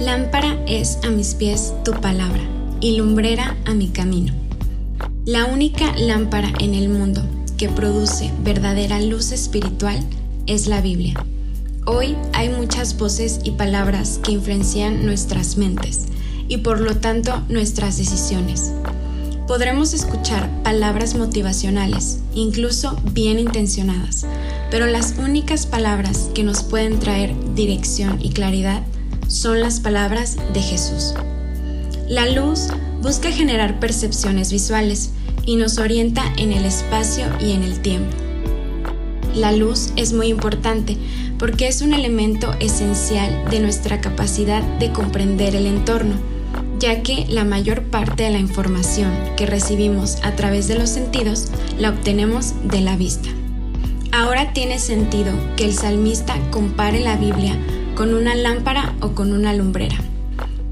Lámpara es a mis pies tu palabra y lumbrera a mi camino. La única lámpara en el mundo que produce verdadera luz espiritual es la Biblia. Hoy hay muchas voces y palabras que influencian nuestras mentes y por lo tanto nuestras decisiones. Podremos escuchar palabras motivacionales, incluso bien intencionadas, pero las únicas palabras que nos pueden traer dirección y claridad son las palabras de Jesús. La luz busca generar percepciones visuales y nos orienta en el espacio y en el tiempo. La luz es muy importante porque es un elemento esencial de nuestra capacidad de comprender el entorno, ya que la mayor parte de la información que recibimos a través de los sentidos la obtenemos de la vista. Ahora tiene sentido que el salmista compare la Biblia con una lámpara o con una lumbrera,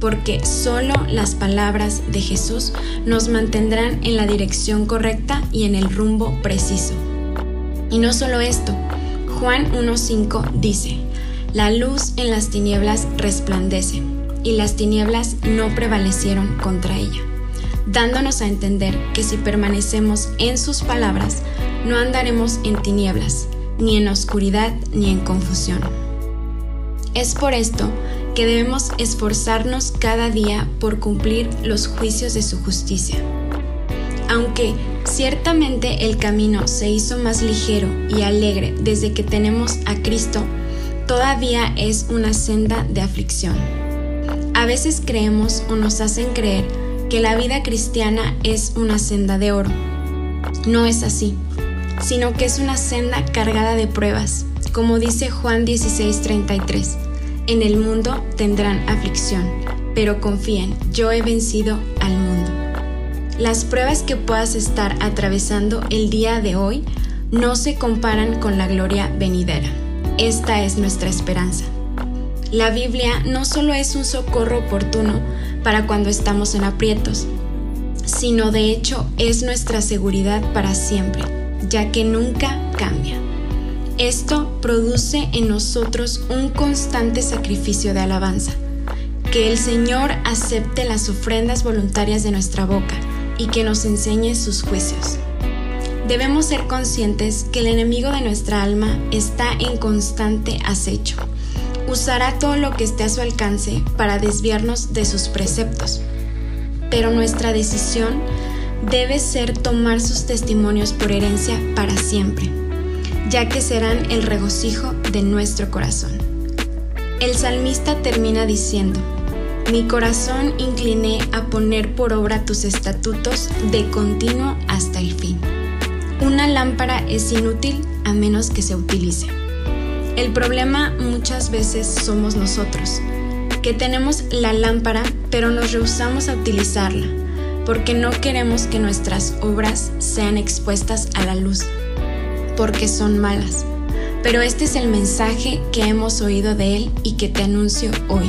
porque solo las palabras de Jesús nos mantendrán en la dirección correcta y en el rumbo preciso. Y no solo esto, Juan 1.5 dice, la luz en las tinieblas resplandece, y las tinieblas no prevalecieron contra ella, dándonos a entender que si permanecemos en sus palabras, no andaremos en tinieblas, ni en oscuridad, ni en confusión. Es por esto que debemos esforzarnos cada día por cumplir los juicios de su justicia. Aunque ciertamente el camino se hizo más ligero y alegre desde que tenemos a Cristo, todavía es una senda de aflicción. A veces creemos o nos hacen creer que la vida cristiana es una senda de oro. No es así, sino que es una senda cargada de pruebas, como dice Juan 16:33 en el mundo tendrán aflicción, pero confíen, yo he vencido al mundo. Las pruebas que puedas estar atravesando el día de hoy no se comparan con la gloria venidera. Esta es nuestra esperanza. La Biblia no solo es un socorro oportuno para cuando estamos en aprietos, sino de hecho es nuestra seguridad para siempre, ya que nunca cambia. Esto produce en nosotros un constante sacrificio de alabanza. Que el Señor acepte las ofrendas voluntarias de nuestra boca y que nos enseñe sus juicios. Debemos ser conscientes que el enemigo de nuestra alma está en constante acecho. Usará todo lo que esté a su alcance para desviarnos de sus preceptos. Pero nuestra decisión debe ser tomar sus testimonios por herencia para siempre ya que serán el regocijo de nuestro corazón. El salmista termina diciendo, mi corazón incliné a poner por obra tus estatutos de continuo hasta el fin. Una lámpara es inútil a menos que se utilice. El problema muchas veces somos nosotros, que tenemos la lámpara pero nos rehusamos a utilizarla, porque no queremos que nuestras obras sean expuestas a la luz porque son malas. Pero este es el mensaje que hemos oído de Él y que te anuncio hoy.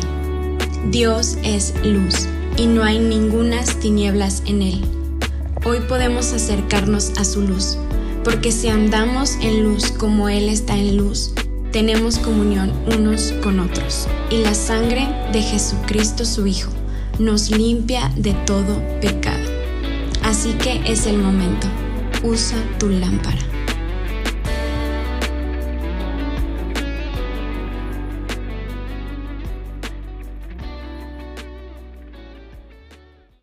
Dios es luz y no hay ningunas tinieblas en Él. Hoy podemos acercarnos a su luz, porque si andamos en luz como Él está en luz, tenemos comunión unos con otros. Y la sangre de Jesucristo su Hijo nos limpia de todo pecado. Así que es el momento. Usa tu lámpara.